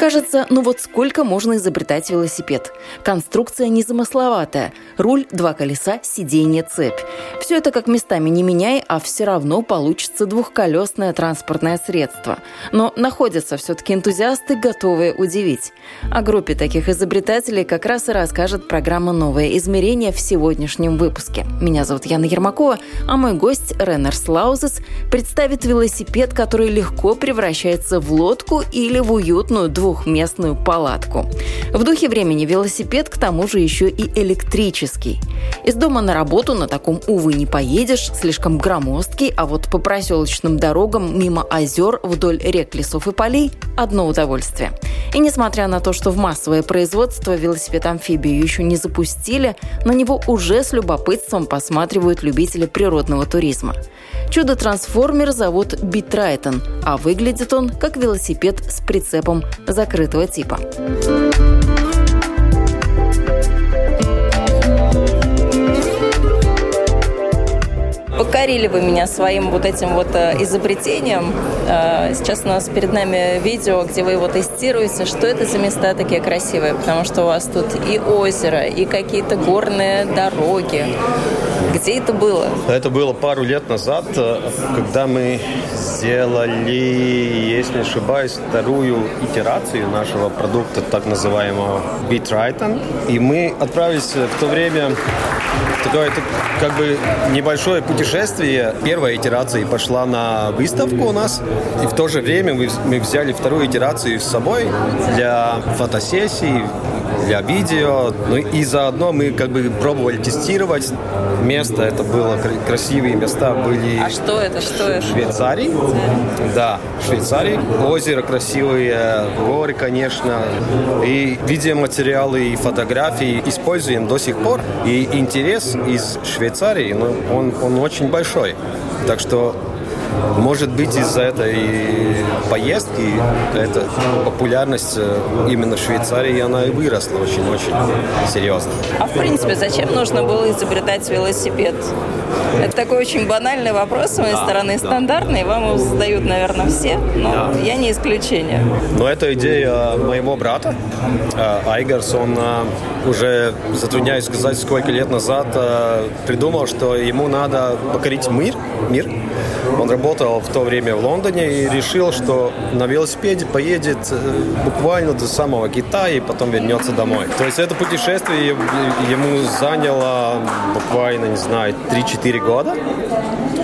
Кажется, ну вот сколько можно изобретать велосипед. Конструкция незамысловатая. Руль, два колеса, сиденье, цепь. Все это как местами не меняй, а все равно получится двухколесное транспортное средство. Но находятся все-таки энтузиасты, готовые удивить. О группе таких изобретателей как раз и расскажет программа «Новое измерение» в сегодняшнем выпуске. Меня зовут Яна Ермакова, а мой гость Реннер Слаузес представит велосипед, который легко превращается в лодку или в уютную двух двухместную палатку. В духе времени велосипед к тому же еще и электрический. Из дома на работу на таком, увы, не поедешь, слишком громоздкий, а вот по проселочным дорогам мимо озер вдоль рек, лесов и полей – одно удовольствие. И несмотря на то, что в массовое производство велосипед-амфибию еще не запустили, на него уже с любопытством посматривают любители природного туризма. Чудо-трансформер зовут Битрайтон, а выглядит он как велосипед с прицепом закрытого типа. Покорили вы меня своим вот этим вот э, изобретением. Э, сейчас у нас перед нами видео, где вы его тестируете. Что это за места такие красивые? Потому что у вас тут и озеро, и какие-то горные дороги. Где это было? Это было пару лет назад, э, когда мы сделали, если не ошибаюсь, вторую итерацию нашего продукта, так называемого Bitriton. И мы отправились в то время такое как бы небольшое путешествие. Первая итерация пошла на выставку у нас, и в то же время мы, мы взяли вторую итерацию с собой для фотосессий, для видео. Ну и заодно мы как бы пробовали тестировать место. Это было красивые места были. А что это? Что это? Швейцарии. Да, Швейцарии. Озеро красивые, горы, конечно. И видеоматериалы и фотографии используем до сих пор. И интерес из Швейцарии, ну, он, он очень большой. Так что может быть, из-за этой поездки эта популярность э, именно в Швейцарии, она и выросла очень-очень серьезно. А в принципе, зачем нужно было изобретать велосипед? Это такой очень банальный вопрос с моей да, стороны, да, стандартный, вам его задают, наверное, все, но да. я не исключение. Но это идея моего брата, э, Айгарс, он э, уже, затрудняюсь сказать, сколько лет назад придумал, что ему надо покорить мир, мир он работал в то время в Лондоне и решил, что на велосипеде поедет э, буквально до самого Китая и потом вернется домой. То есть это путешествие ему заняло буквально, не знаю, 3-4 года.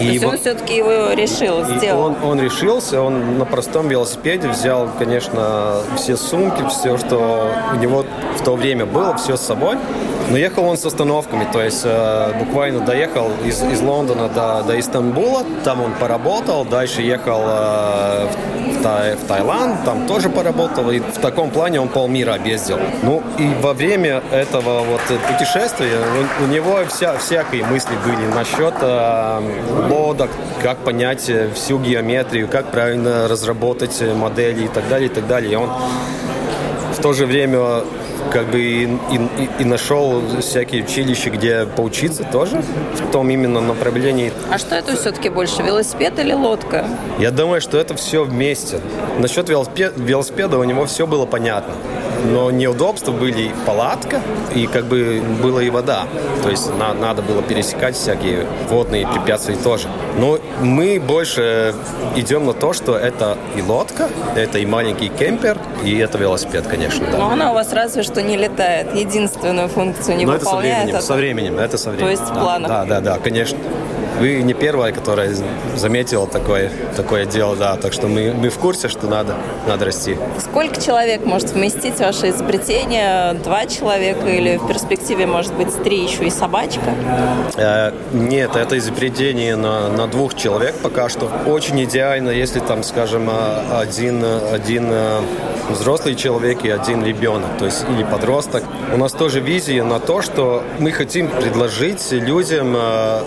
И То есть он все-таки его решил, сделал? Он, он решился, он на простом велосипеде взял, конечно, все сумки, все, что у него в то время было, все с собой. Но ехал он с остановками, то есть э, буквально доехал из, из Лондона до, до Истамбула, там он поработал, дальше ехал э, в, Тай, в Таиланд, там тоже поработал, и в таком плане он полмира объездил. Ну и во время этого вот путешествия у, у него вся, всякие мысли были насчет э, лодок, как понять всю геометрию, как правильно разработать модели и так далее, и так далее. И он в то же время как бы и, и, и нашел всякие училища, где поучиться тоже в том именно направлении. А что это все-таки больше, велосипед или лодка? Я думаю, что это все вместе. Насчет велосипеда, велосипеда у него все было понятно но неудобства были палатка, и как бы была и вода. То есть на, надо было пересекать всякие водные препятствия тоже. Но мы больше идем на то, что это и лодка, это и маленький кемпер, и это велосипед, конечно. Да. Но она у вас разве что не летает. Единственную функцию не Но выполняет. это со временем, а... со временем, это со временем. То есть да, в планах. Да, да, да, конечно. Вы не первая, которая заметила такое, такое дело, да. Так что мы, мы в курсе, что надо, надо расти. Сколько человек может вместить ваше изобретение? Два человека или в перспективе, может быть, три еще и собачка? Э, нет, это изобретение на, на двух человек пока что. Очень идеально, если там, скажем, э, один, один э, взрослый человек и один ребенок, то есть или подросток. У нас тоже визия на то, что мы хотим предложить людям э,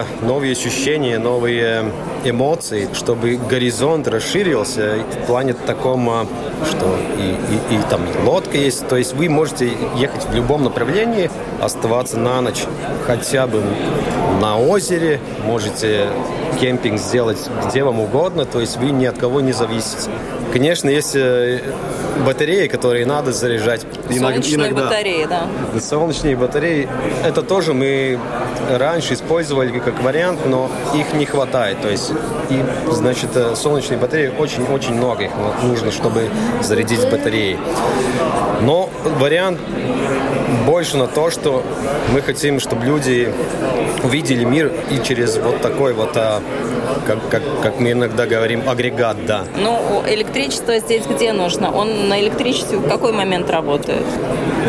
новые, новые ощущения, новые эмоции, чтобы горизонт расширился в плане таком, э, что и, и, и там и лодка есть, то есть вы можете ехать в любом направлении, оставаться на ночь хотя бы на озере, можете кемпинг сделать где вам угодно, то есть вы ни от кого не зависите. Конечно, есть э, батареи, которые надо заряжать. Солнечные иногда. батареи, да. Солнечные батареи. Это тоже мы раньше использовали как вариант, но их не хватает. То есть, и, значит, э, солнечные батареи очень-очень много их нужно, чтобы зарядить батареи. Но вариант больше на то, что мы хотим, чтобы люди увидели мир и через вот такой вот, а, как, как, как мы иногда говорим, агрегат, да. Ну, электричество здесь где нужно? Он на электричестве в какой момент работает?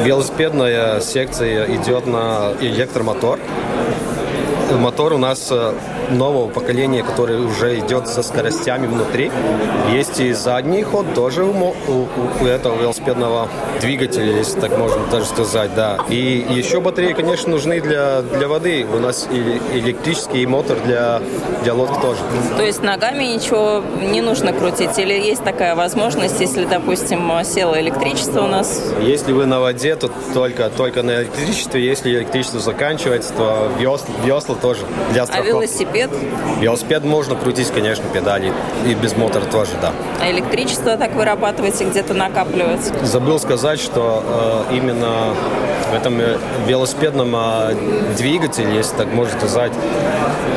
Велосипедная секция идет на электромотор. Мотор у нас э, нового поколения, который уже идет со скоростями внутри. Есть и задний ход тоже у, у, у этого велосипедного двигателя, если так можно даже сказать, да. И еще батареи, конечно, нужны для, для воды. У нас и электрический мотор для, для лодки тоже. То есть ногами ничего не нужно крутить? Или есть такая возможность, если, допустим, село электричество у нас? Если вы на воде, то только, только на электричестве. Если электричество заканчивается, то весла, весла тоже для страховки. А велосипед? Велосипед? Велосипед можно крутить, конечно, педали. И без мотора тоже, да. А электричество так вырабатываете, где-то накапливается? Забыл сказать, что э, именно в этом э, велосипедном э, двигателе, если так можно сказать,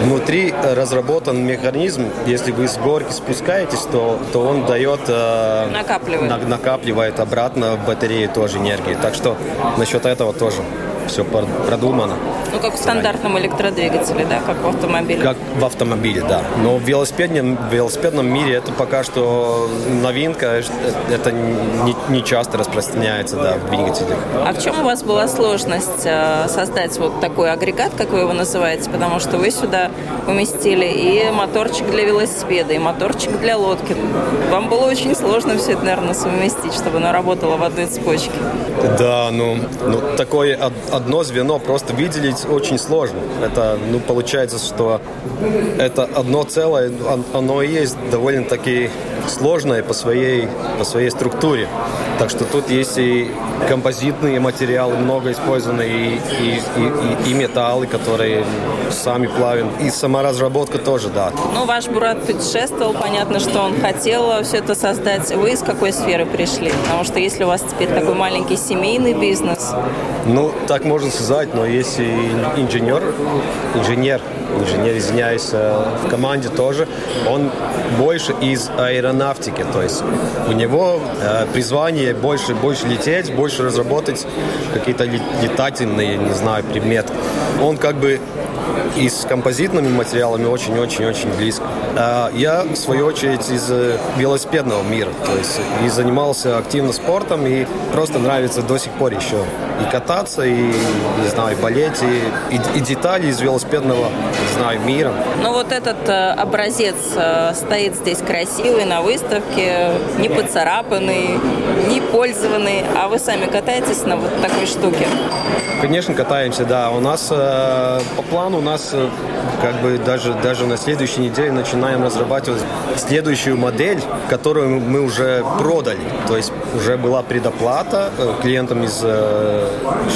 внутри разработан механизм. Если вы с горки спускаетесь, то, то он дает... Э, накапливает. На, накапливает обратно в батареи тоже энергии. Так что насчет этого тоже все продумано. Ну, как в стандартном электродвигателе, да, как в автомобиле. Как в автомобиле, да. Но в велосипедном, в велосипедном мире это пока что новинка, это не, не часто распространяется, да, в двигателях. А в чем у вас была сложность э, создать вот такой агрегат, как вы его называете? Потому что вы сюда уместили и моторчик для велосипеда, и моторчик для лодки. Вам было очень сложно все это, наверное, совместить, чтобы оно работало в одной цепочке. Да, ну, ну такое одно звено просто выделить очень сложно. Это, ну, получается, что это одно целое, оно и есть довольно-таки сложное по своей, по своей структуре. Так что тут есть и композитные материалы, много использованы, и, и, и, и металлы, которые сами плавим, и сама разработка тоже, да. Ну, ваш Бурат путешествовал, понятно, что он хотел все это создать. Вы из какой сферы пришли? Потому что если у вас теперь такой маленький семейный бизнес... Ну, так можно сказать, но есть и инженер, инженер, инженер, извиняюсь, э, в команде тоже, он больше из аэронавтики, то есть у него э, призвание больше, больше лететь, больше разработать какие-то летательные, не знаю, предметы. Он как бы и с композитными материалами очень-очень-очень близко. А я, в свою очередь, из э, велосипедного мира, то есть и занимался активно спортом, и просто нравится до сих пор еще и кататься, и, не знаю, болеть, и, и, и детали из велосипедного, не знаю, мира. Ну вот этот э, образец э, стоит здесь красивый на выставке, не поцарапанный, не пользованный, а вы сами катаетесь на вот такой штуке? Конечно, катаемся, да. У нас по плану у нас э, как бы даже, даже на следующей неделе начинаем разрабатывать следующую модель, которую мы уже продали. То есть уже была предоплата э, клиентам из э,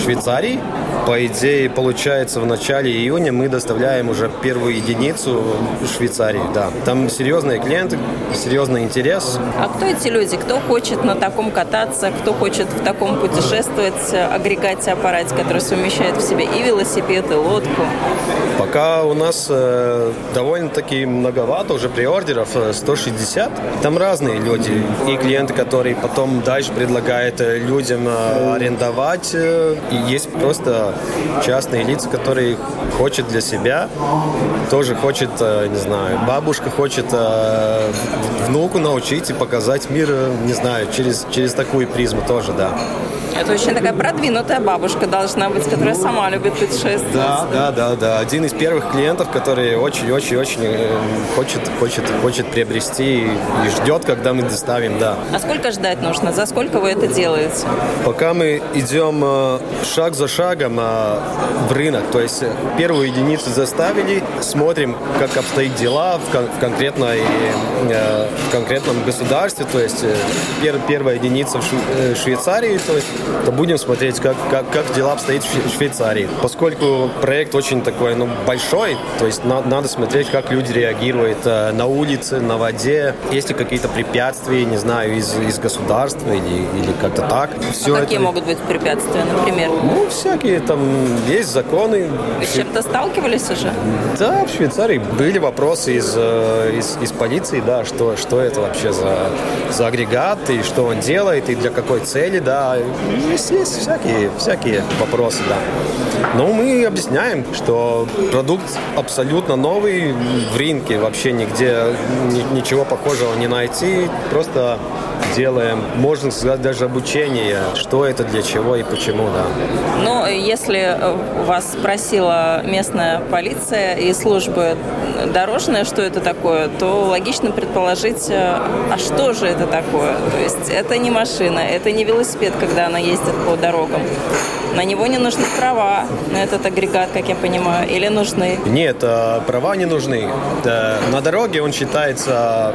Швейцарии. По идее, получается, в начале июня мы доставляем уже первую единицу в Швейцарии, да. Там серьезные клиенты, серьезный интерес. А кто эти люди? Кто хочет на таком кататься? Кто хочет в таком путешествовать, агрегате аппарате, который совмещает в себе и велосипед, и лодку? Пока у нас э, довольно-таки многовато уже приордеров, 160. Там разные люди. И клиенты, которые потом дальше предлагают людям арендовать. И есть просто частные лица, которые хочет для себя, тоже хочет, э, не знаю, бабушка хочет э, внуку научить и показать мир, э, не знаю, через, через такую призму тоже, да. Это очень такая продвинутая бабушка должна быть, которая ну, сама любит путешествовать. Да, да, да, да. Один из первых клиентов, который очень-очень-очень хочет, хочет, хочет приобрести и ждет, когда мы доставим, да. А сколько ждать нужно? За сколько вы это делаете? Пока мы идем шаг за шагом в рынок, то есть первую единицу заставили, смотрим, как обстоят дела в, кон- в, конкретной, э, в конкретном государстве, то есть э, пер- первая единица в э, Швейцарии, то, есть, то будем смотреть, как, как, как дела обстоят в Швейцарии. Поскольку проект очень такой ну, большой, то есть на- надо смотреть, как люди реагируют э, на улице, на воде, есть ли какие-то препятствия, не знаю, из, из государства или, или как-то так. Все а какие это... могут быть препятствия, например? Ну, всякие там есть законы. Вы с чем-то сталкивались уже? Да, в Швейцарии были вопросы из, э, из, из полиции, да, что, что это вообще за, за агрегат, и что он делает, и для какой цели, да. Есть, есть всякие, всякие вопросы, да. Но мы объясняем, что продукт абсолютно новый, в рынке вообще нигде ничего похожего не найти, просто делаем, можно сказать, даже обучение, что это, для чего и почему, да. Ну, если вас спросила местная полиция и службы дорожные, что это такое, то логично предположить, а что же это такое? То есть это не машина, это не велосипед, когда она ездит по дорогам. На него не нужны права, на этот агрегат, как я понимаю, или нужны? Нет, э, права не нужны. На дороге он считается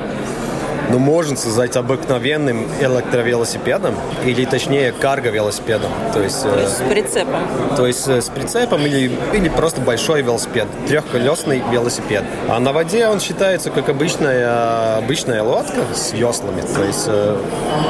ну, можно сказать, обыкновенным электровелосипедом, или точнее карго-велосипедом. То есть, то есть э, с прицепом. То есть э, с прицепом или, или просто большой велосипед, трехколесный велосипед. А на воде он считается как обычная, обычная лодка с веслами. То есть, э,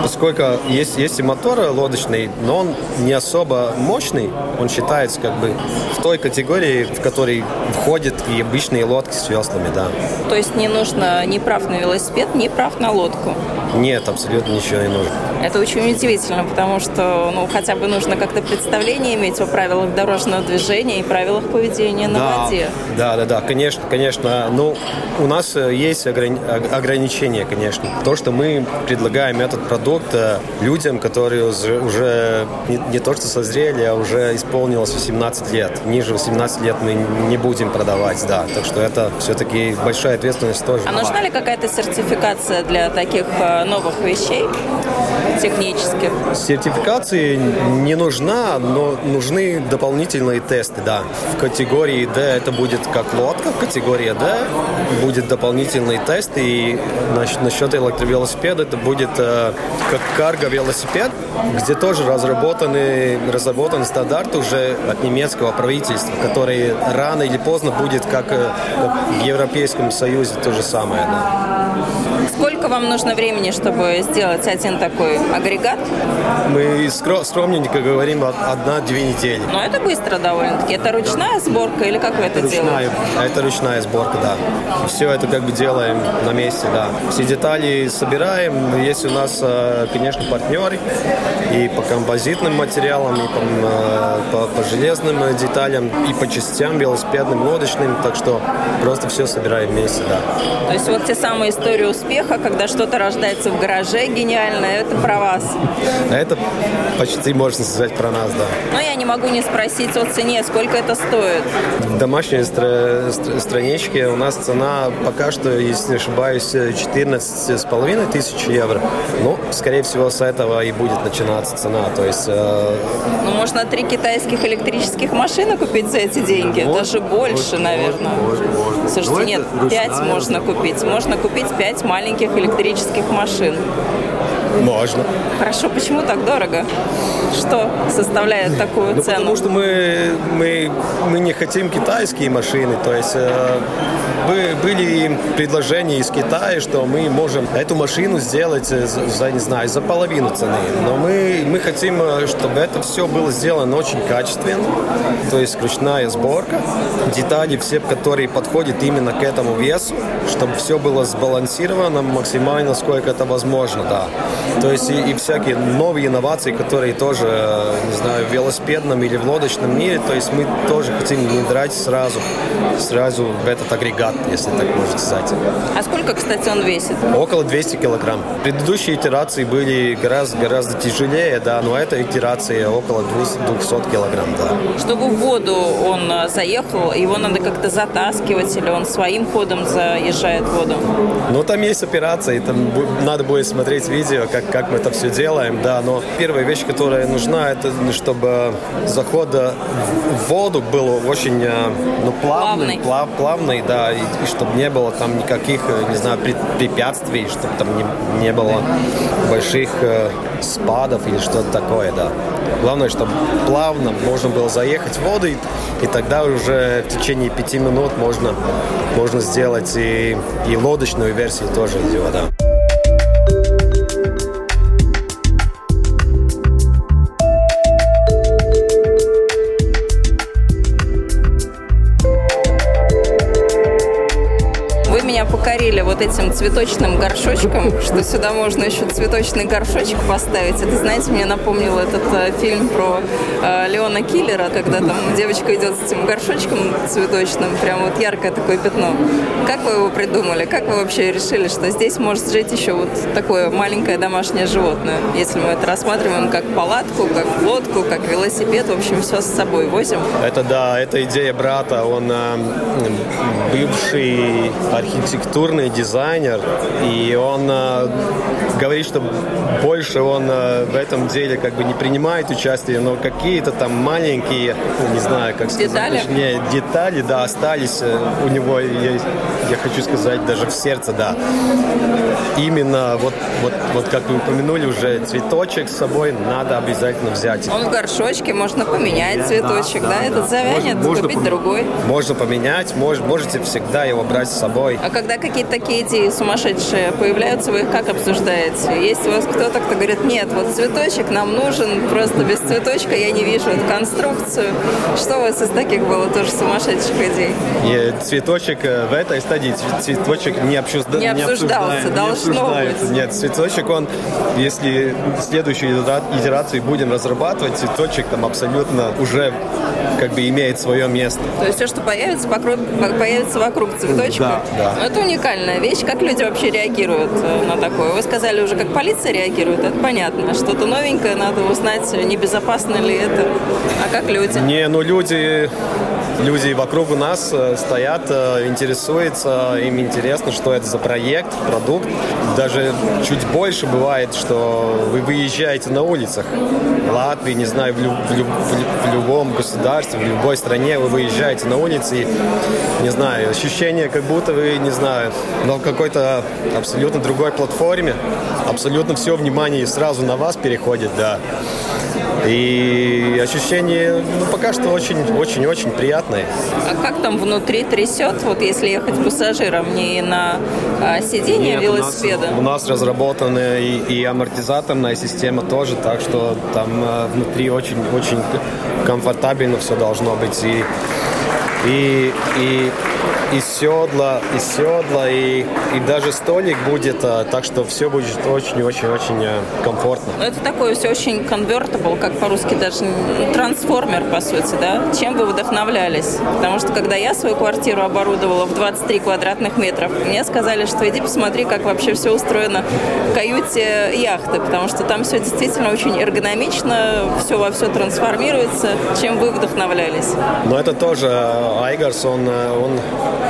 поскольку есть, есть и мотор лодочный, но он не особо мощный, он считается как бы в той категории, в которой входят и обычные лодки с веслами, да. То есть не нужно ни прав на велосипед, ни прав на лодку? Нет, абсолютно ничего не нужно. Это очень удивительно, потому что ну, хотя бы нужно как-то представление иметь о правилах дорожного движения и правилах поведения на да, воде. Да, да, да, конечно, конечно. Ну, у нас э, есть ограни- ограничения, конечно. То, что мы предлагаем этот продукт э, людям, которые уже не, не то что созрели, а уже исполнилось 18 лет. Ниже 18 лет мы не будем продавать, да. Так что это все-таки большая ответственность тоже. А нужна ли какая-то сертификация для таких э, новых вещей? Технических? Сертификации не нужна, но нужны дополнительные тесты, да. В категории D это будет как лодка, в категории D будет дополнительный тест, и насчет электровелосипеда это будет э, как карго-велосипед, где тоже разработаны, разработан стандарт уже от немецкого правительства, который рано или поздно будет как, э, как в Европейском Союзе то же самое. Да. Сколько вам нужно времени, чтобы сделать один такой агрегат? Мы скромненько говорим одна-две недели. Но это быстро довольно-таки. Это ручная сборка или как вы это, это ручная, делаете? Это ручная сборка, да. Все это как бы делаем на месте, да. Все детали собираем. Есть у нас, э, конечно, партнеры и по композитным материалам, и по, э, по, по железным деталям, и по частям велосипедным, лодочным. Так что просто все собираем вместе, да. То есть вот те самые истории успеха, когда что-то рождается в гараже гениально, это про вас. Это почти можно сказать про нас, да. Но я не могу не спросить о цене, сколько это стоит. В домашней стра- стра- страничке у нас цена пока что, если не ошибаюсь, 14 с половиной тысяч евро. Ну, скорее всего, с этого и будет начинаться цена. То есть... Э... Ну, можно три китайских электрических машины купить за эти деньги. Вот, Даже больше, вот, наверное. Можно, можно. Слушайте, ну, нет, пять можно купить. Можно купить пять маленьких электрических машин. Можно. Хорошо, почему так дорого? Что составляет такую ну, цену? Потому что мы, мы, мы не хотим китайские машины. То есть э, были предложения из Китая, что мы можем эту машину сделать за, за не знаю, за половину цены. Но мы, мы хотим, э, чтобы это все было сделано очень качественно. То есть ручная сборка. Детали все, которые подходят именно к этому весу, чтобы все было сбалансировано максимально, сколько это возможно, да. То есть и, и всякие новые инновации, которые тоже, э, не знаю, в велосипедном или в лодочном мире, то есть мы тоже хотим внедрять сразу, сразу в этот агрегат, если так можно сказать. А сколько, кстати, он весит? Около 200 килограмм. Предыдущие итерации были гораздо, гораздо тяжелее, да, но эта итерация около 200 килограмм, да. Чтобы в воду он э, заехал, его надо как-то затаскивать или он своим ходом заезжает в воду? Ну, там есть операции, там надо будет смотреть видео, как, как мы это все делаем, да, но первая вещь, которая нужна, это чтобы заход в воду был очень э, ну, плавный, плавный. Плав, плавный, да, и, и чтобы не было там никаких, э, не знаю, препятствий, чтобы там не, не было больших э, спадов или что-то такое, да. Главное, чтобы плавно можно было заехать в воду, и, и тогда уже в течение пяти минут можно, можно сделать и, и лодочную версию тоже видео, да. Этим цветочным горшочком, что сюда можно еще цветочный горшочек поставить. Это, знаете, мне напомнило этот э, фильм про э, Леона Киллера, когда там девочка идет с этим горшочком цветочным, прям вот яркое такое пятно. Как вы его придумали? Как вы вообще решили, что здесь может жить еще вот такое маленькое домашнее животное? Если мы это рассматриваем как палатку, как лодку, как велосипед, в общем, все с собой возим. Это да, это идея брата. Он э, бывший архитектурный дизайнер, и он э, говорит, что больше он э, в этом деле как бы не принимает участие, но какие-то там маленькие, не знаю, как сказать, детали? точнее, детали, да, остались э, у него, я, я хочу сказать, даже в сердце, да. Именно вот, вот, вот как вы упомянули уже, цветочек с собой надо обязательно взять. Он в горшочке, можно поменять цветочек, да, да, да этот завянет, можно, купить можно, другой. Можно поменять, мож, можете всегда его брать с собой. А когда какие-то такие идеи сумасшедшие появляются, вы их как обсуждаете? Есть у вас кто-то, кто говорит, нет, вот цветочек нам нужен, просто без цветочка я не вижу эту конструкцию. Что у вас из таких было тоже сумасшедших идей? И цветочек э, в этой стадии цветочек не, обсужда... не обсуждался, не должно быть. Нет, цветочек он, если следующую итерацию будем разрабатывать, цветочек там абсолютно уже как бы имеет свое место. То есть все, что появится, покров... появится вокруг цветочка? Да, да. Ну, это уникальная вещь. Как люди вообще реагируют э, на такое? Вы сказали уже, как полиция реагирует, это понятно. Что-то новенькое, надо узнать, небезопасно ли это. А как люди? Не, ну люди люди вокруг у нас э, стоят, э, интересуются, им интересно, что это за проект, продукт. Даже чуть больше бывает, что вы выезжаете на улицах Латвии, не знаю, в, люб, в, люб, в любом государстве, в любой стране вы выезжаете на улице и, не знаю, ощущение, как будто вы, не знаю, на какой-то абсолютно другой платформе, абсолютно все внимание сразу на вас переходит, да. И ощущение, ну, пока что очень-очень-очень приятное. А как там внутри трясет, вот если ехать пассажиром, не на а, сиденье Нет, велосипеда? У нас, у нас разработана и, и амортизаторная система тоже, так что там а, внутри очень-очень комфортабельно все должно быть. И, и, и и седла, и седла, и, и даже столик будет, а, так что все будет очень-очень-очень э, комфортно. Ну, это такое все очень convertible, как по-русски даже трансформер, по сути, да? Чем вы вдохновлялись? Потому что когда я свою квартиру оборудовала в 23 квадратных метров, мне сказали, что иди посмотри, как вообще все устроено в каюте яхты, потому что там все действительно очень эргономично, все во все трансформируется. Чем вы вдохновлялись? Ну, это тоже э, Айгарс, он, э, он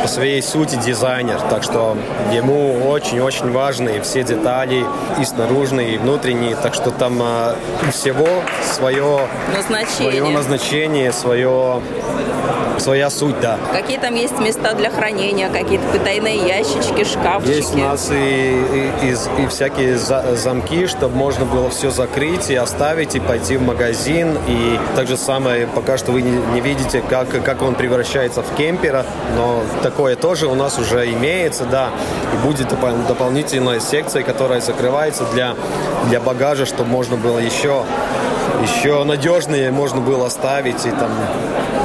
по своей сути дизайнер, так что ему очень-очень важны все детали, и снаружные, и внутренние, так что там э, всего свое назначение, свое, назначение, свое своя суть, да. Какие там есть места для хранения, какие-то потайные ящички, шкафчики? Есть у нас и, и, и, и всякие за, замки, чтобы можно было все закрыть и оставить, и пойти в магазин. И так же самое, пока что вы не, не видите, как, как он превращается в кемпера, но такое тоже у нас уже имеется, да. И будет дополнительная секция, которая закрывается для, для багажа, чтобы можно было еще еще надежные можно было ставить и там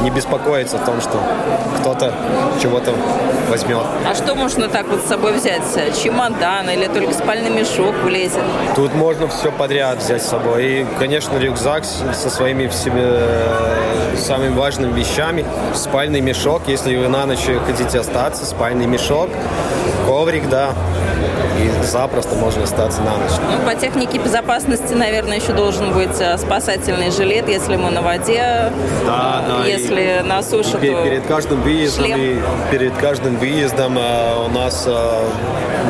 не беспокоиться о том, что кто-то чего-то возьмет. А что можно так вот с собой взять? Чемодан или только спальный мешок влезет? Тут можно все подряд взять с собой. И, конечно, рюкзак со своими всеми э, самыми важными вещами. Спальный мешок, если вы на ночь хотите остаться, спальный мешок, коврик, да, и запросто можно остаться на ночь. Ну, по технике безопасности, наверное, еще должен быть э, спасательный жилет, если мы на воде, да, да, если на суше, то перед каждым выездом шлем. перед каждым выездом э, у нас э,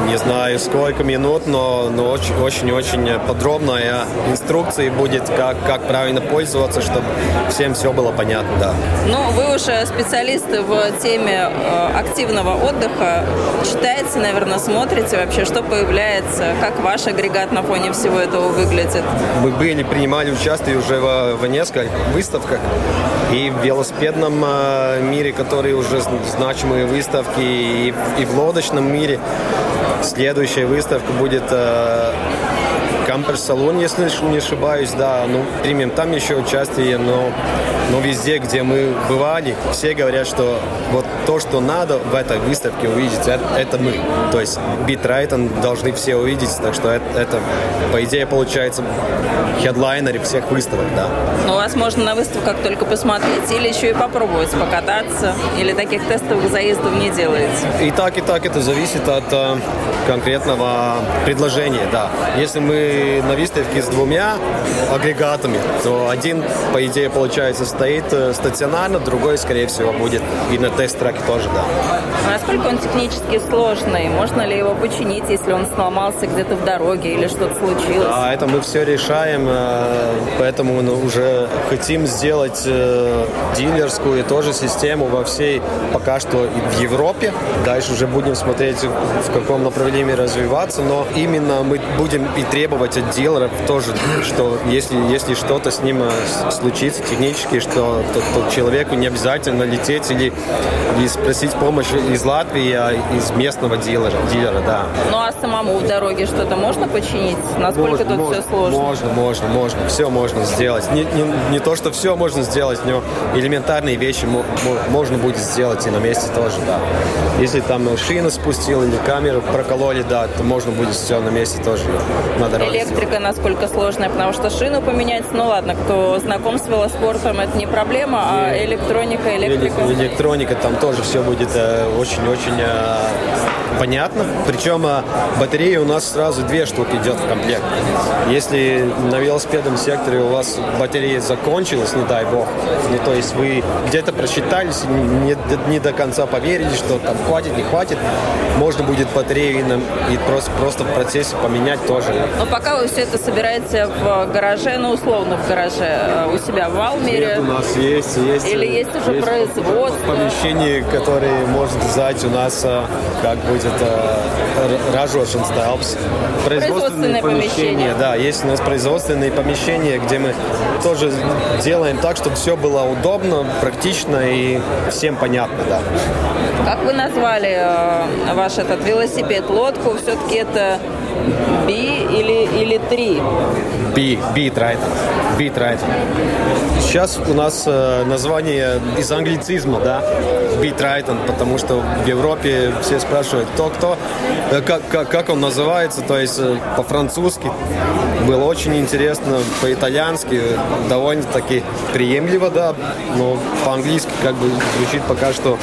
не знаю сколько минут, но но очень-очень подробная инструкция будет, как, как правильно пользоваться, чтобы всем все было понятно, да. Ну, вы уже специалисты в теме активного отдыха. Читаете, наверное, смотрите вообще, что появляется, как ваш агрегат на фоне всего этого выглядит? Мы были, принимали участие уже в, в нескольких выставках. И в велосипедном э, мире, которые уже значимые выставки, и, и в лодочном мире. Следующая выставка будет э, Кампер-салон, если не ошибаюсь, да. Ну, примем там еще участие, но, но везде, где мы бывали, все говорят, что вот то, что надо в этой выставке увидеть, это, это мы. То есть Битрайтон должны все увидеть, так что это, это по идее, получается хедлайнеры всех выставок, да. Ну, вас можно на выставках только посмотреть или еще и попробовать покататься, или таких тестовых заездов не делаете? И так, и так это зависит от э, конкретного предложения, да. Если мы на выставке с двумя агрегатами, то один, по идее, получается, стоит э, стационарно, другой, скорее всего, будет и на тест-траке тоже, да. А насколько он технически сложный? Можно ли его починить, если он сломался где-то в дороге или что-то случилось? Да, это мы все решаем, э, поэтому мы уже хотим сделать э, дилерскую тоже систему во всей, пока что в Европе. Дальше уже будем смотреть, в каком направлении развиваться, но именно мы будем и требовать от дилеров тоже, что если, если что-то с ним случится технически, что то, то человеку не обязательно лететь или, или спросить помощь из Латвии, а из местного дилера, дилера да. Ну а самому в дороге что-то можно починить? Насколько можно, тут можно, все сложно? Можно, можно, можно. Все можно сделать. Не, не, не то, что все можно сделать, но элементарные вещи можно будет сделать и на месте тоже, да. Если там шину спустил или камеру прокололи, да, то можно будет все на месте тоже на дороге электрика насколько сложная, потому что шину поменять, ну ладно, кто знаком с велоспортом, это не проблема, а электроника, электрика. Электроника, там тоже все будет э, очень-очень э, понятно. Причем э, батареи у нас сразу две штуки идет в комплект. Если на велосипедном секторе у вас батарея закончилась, не дай бог, ну то есть вы где-то просчитались, не, не до конца поверили, что там хватит, не хватит, можно будет батарею и, и просто, просто в процессе поменять тоже. Но пока вы все это собираете в гараже, ну условно в гараже, у себя в Валмере? Нас есть, есть. Или есть уже есть производство? Помещение, которое может сдать у нас, э, как будет это, ražošanas telpas. Производственное помещение. Да, есть у нас производственные помещения, где мы тоже делаем так, чтобы все было удобно, практично и всем понятно, да. Как вы назвали э, ваш этот велосипед, лодку? Все-таки это Би или, или три? Би, Би Трайтон. Би Трайтон. Сейчас у нас э, название из англицизма, да, Би Трайтон, потому что в Европе все спрашивают, кто кто, э, как, как, как он называется, то есть э, по-французски было очень интересно, по-итальянски довольно-таки приемлемо, да, но по-английски как бы звучит пока что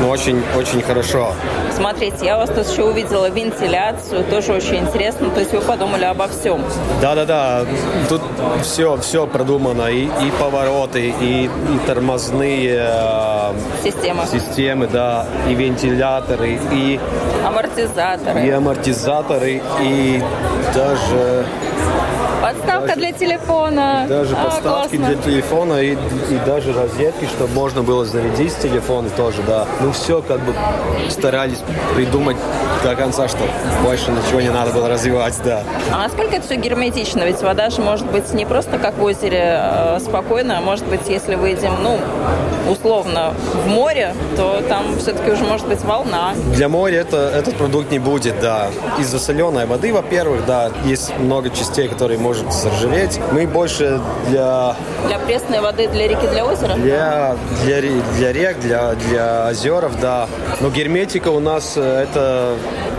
ну, очень, очень хорошо. Смотрите, я у вас тут еще увидела вентиляцию, тоже очень интересно. То есть вы подумали обо всем. Да-да-да, тут все, все продумано. И, и повороты, и, и тормозные э, системы. системы, да, и вентиляторы, и амортизаторы. И амортизаторы, и даже Подставка даже, для телефона. Даже а, подставки классно. для телефона и, и даже розетки, чтобы можно было зарядить телефон тоже, да. Ну все как бы старались придумать до конца, что больше ничего не надо было развивать, да. А насколько это все герметично? Ведь вода же может быть не просто как в озере э, спокойно, а может быть, если выйдем, ну, условно, в море, то там все-таки уже может быть волна. Для моря это, этот продукт не будет, да. Из-за соленой воды, во-первых, да, есть много частей, которые может заржаветь. Мы больше для... Для пресной воды, для реки, для озера? Для, для, для рек, для, для озеров, да. Но герметика у нас э, это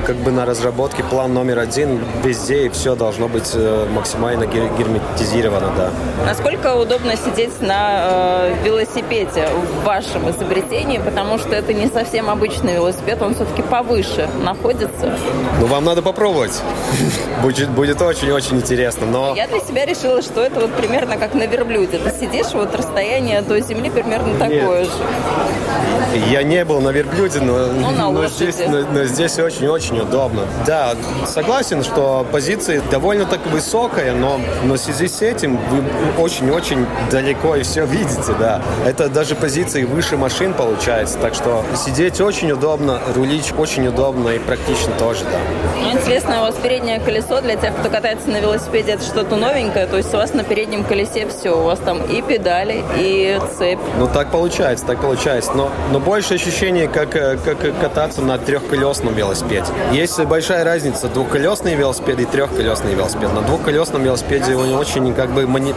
как бы на разработке план номер один везде, и все должно быть э, максимально герметизировано, да. Насколько удобно сидеть на э, велосипеде в вашем изобретении, потому что это не совсем обычный велосипед, он все-таки повыше находится. Ну, вам надо попробовать. Будет, будет очень-очень интересно, но... Я для себя решила, что это вот примерно как на верблюде. Ты сидишь, вот расстояние до земли примерно такое же. Я не был на верблюде, но, ну, но, здесь, но, но здесь очень-очень удобно. Да, согласен, что позиция довольно так высокая, но, но в связи с этим вы очень-очень далеко и все видите, да. Это даже позиции выше машин получается, так что сидеть очень удобно, рулить очень удобно и практично тоже, да. Ну, интересно, у вас переднее колесо для тех, кто катается на велосипеде, это что-то новенькое, то есть у вас на переднем колесе все, у вас там и педали, и цепь. Ну, так получается, так получается, но, но больше ощущение, как, э, как кататься на трехколесном велосипеде. Есть большая разница двухколесный велосипед и трехколесный велосипед. На двухколесном велосипеде он очень как бы мани...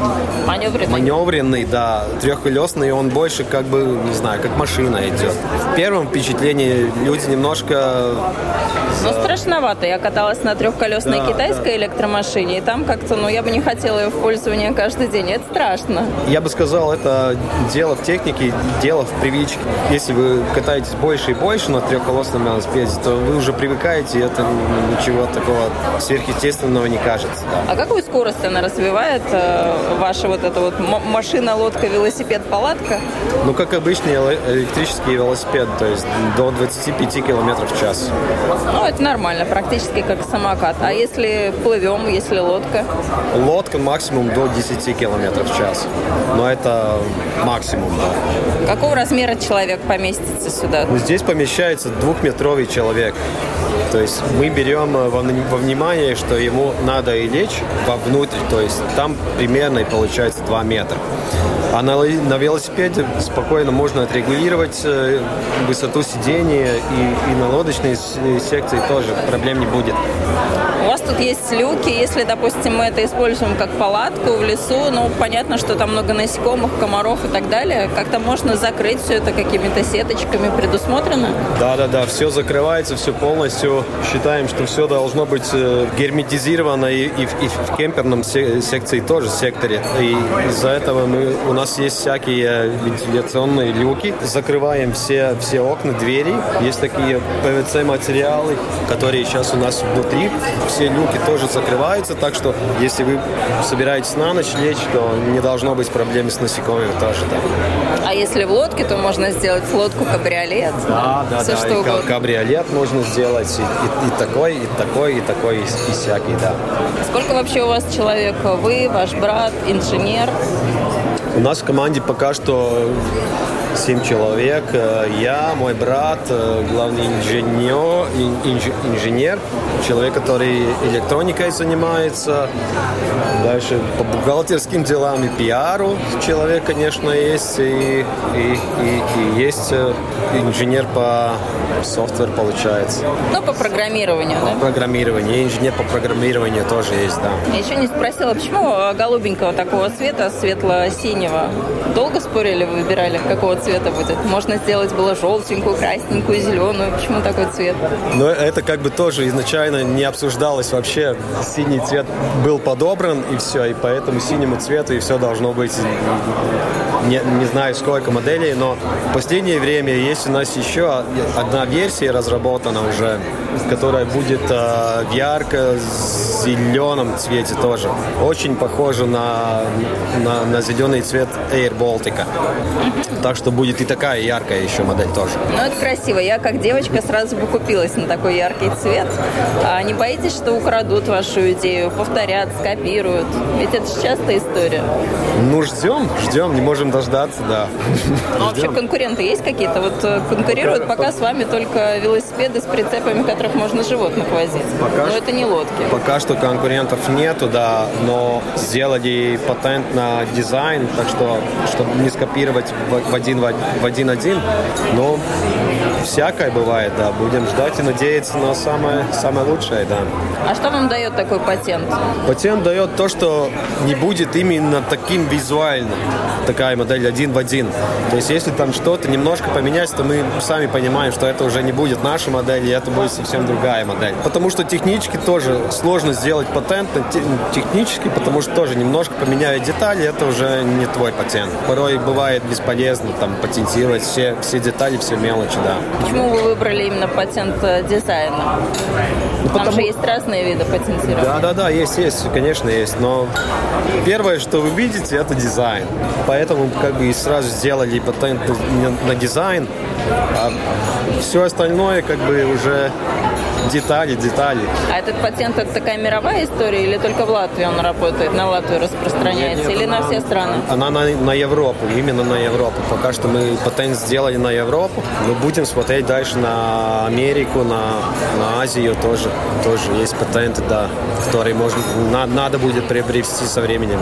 маневренный. маневренный, да. Трехколесный он больше как бы, не знаю, как машина идет. В первом впечатлении люди немножко... Ну, страшновато. Я каталась на трехколесной да, китайской да. электромашине, и там как-то, ну, я бы не хотела ее в пользование каждый день. Это страшно. Я бы сказал, это дело в технике, дело в привычке. Если вы катаетесь больше и больше на трехколесном велосипеде, то вы уже привыкаете, и это ничего такого сверхъестественного не кажется. Да. А какую скорость она развивает, э, ваша вот эта вот машина, лодка, велосипед, палатка? Ну, как обычный электрический велосипед, то есть до 25 километров в час. Ну, это нормально, практически как самокат. А если плывем, если лодка? Лодка максимум до 10 километров в час. Но это максимум, да. Какого размера человек поместится сюда? Ну, здесь помещается двухметровый человек. То есть мы берем э, во, внимание, что ему надо и лечь вовнутрь, то есть там примерно и получается 2 метра. А на, на велосипеде спокойно можно отрегулировать э, высоту сидения и, и на лодочной секции тоже проблем не будет. У вас тут есть люки, если, допустим, мы это используем как палатку в лесу, ну, понятно, что там много насекомых, комаров и так далее. Как-то можно закрыть все это какими-то сеточками предусмотрено? Да-да-да, все закрывается, все полностью. Считаем, что все должно быть э, герметизировано и, и, и в кемперном секции тоже, секторе. И из-за этого мы, у нас есть всякие вентиляционные люки. Закрываем все, все окна, двери. Есть такие PVC-материалы, которые сейчас у нас внутри все люки тоже закрываются, так что если вы собираетесь на ночь лечь, то не должно быть проблем с насекомыми тоже. Да. А если в лодке, то можно сделать лодку кабриолет. Да, да, Все, да. Что и кабриолет можно сделать, и, и, и такой, и такой, и такой, и, и всякий, да. Сколько вообще у вас человек? Вы, ваш брат, инженер? У нас в команде пока что семь человек. Э, я, мой брат, э, главный инженер, инженер, человек, который электроникой занимается, дальше по бухгалтерским делам и пиару человек, конечно, есть, и, и, и, и есть э, инженер по софтвер, получается. Ну, по программированию, по да? программированию. И инженер по программированию тоже есть, да. Я еще не спросила, почему голубенького такого цвета, светло-синего? Долго спорили, выбирали, какого цвета будет? Можно сделать было желтенькую, красненькую, зеленую. Почему такой цвет? Ну, это как бы тоже изначально не обсуждалось вообще. Синий цвет был подобран, и все. И поэтому синему цвету и все должно быть не, не знаю сколько моделей, но в последнее время есть у нас еще одна версия разработана уже, которая будет э, в ярко-зеленом цвете тоже. Очень похоже на, на, на зеленый цвет Air Baltica. Так что будет и такая яркая еще модель тоже. Ну, это красиво. Я, как девочка, сразу бы купилась на такой яркий цвет. А не боитесь, что украдут вашу идею, повторят, скопируют? Ведь это же частая история. Ну, ждем, ждем, не можем дождаться, да. Ну, вообще конкуренты есть какие-то? Вот э, конкурируют пока с вами только велосипеды с прицепами, которых можно животных возить. Пока но это не лодки. Пока что конкурентов нету, да, но сделали патент на дизайн, так что, чтобы не скопировать в один в один один, но всякое бывает, да. Будем ждать и надеяться на самое, самое лучшее, да. А что вам дает такой патент? Патент дает то, что не будет именно таким визуальным, такая модель один в один. То есть, если там что-то немножко поменять, то мы сами понимаем, что это уже не будет наша модель, и это будет совсем другая модель. Потому что технически тоже сложно сделать патент технически, потому что тоже немножко поменяя детали, это уже не твой патент. Порой бывает бесполезно там патентировать все, все детали, все мелочи, да. Почему вы выбрали именно патент э, дизайна? Ну, Там потому... же есть разные виды патентирования. Да, да, да, есть, есть, конечно, есть. Но первое, что вы видите, это дизайн. Поэтому как бы и сразу сделали патент на дизайн, а все остальное как бы уже детали, детали. А этот патент это такая мировая история или только в Латвии он работает, на Латвию распространяется нет, нет, или она, на все страны? Она на, на Европу, именно на Европу. Пока что мы патент сделали на Европу, но будем смотреть дальше на Америку, на, на Азию тоже. Тоже есть патенты, да, которые можно, на, надо будет приобрести со временем.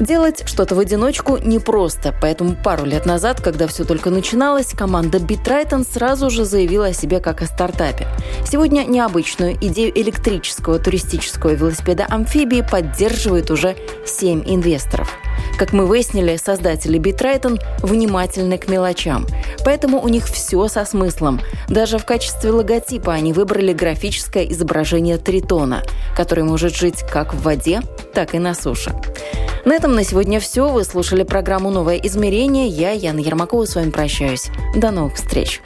Делать что-то в одиночку непросто, поэтому пару лет назад, когда все только начиналось, команда BitTriton сразу же заявила о себе как о стартапе. Сегодня необычную идею электрического туристического велосипеда «Амфибии» поддерживает уже 7 инвесторов. Как мы выяснили, создатели BitTriton внимательны к мелочам, поэтому у них все со смыслом. Даже в качестве логотипа они выбрали графическое изображение тритона, который может жить как в воде, так и на суше. На этом на сегодня все. Вы слушали программу «Новое измерение». Я, Яна Ермакова, с вами прощаюсь. До новых встреч.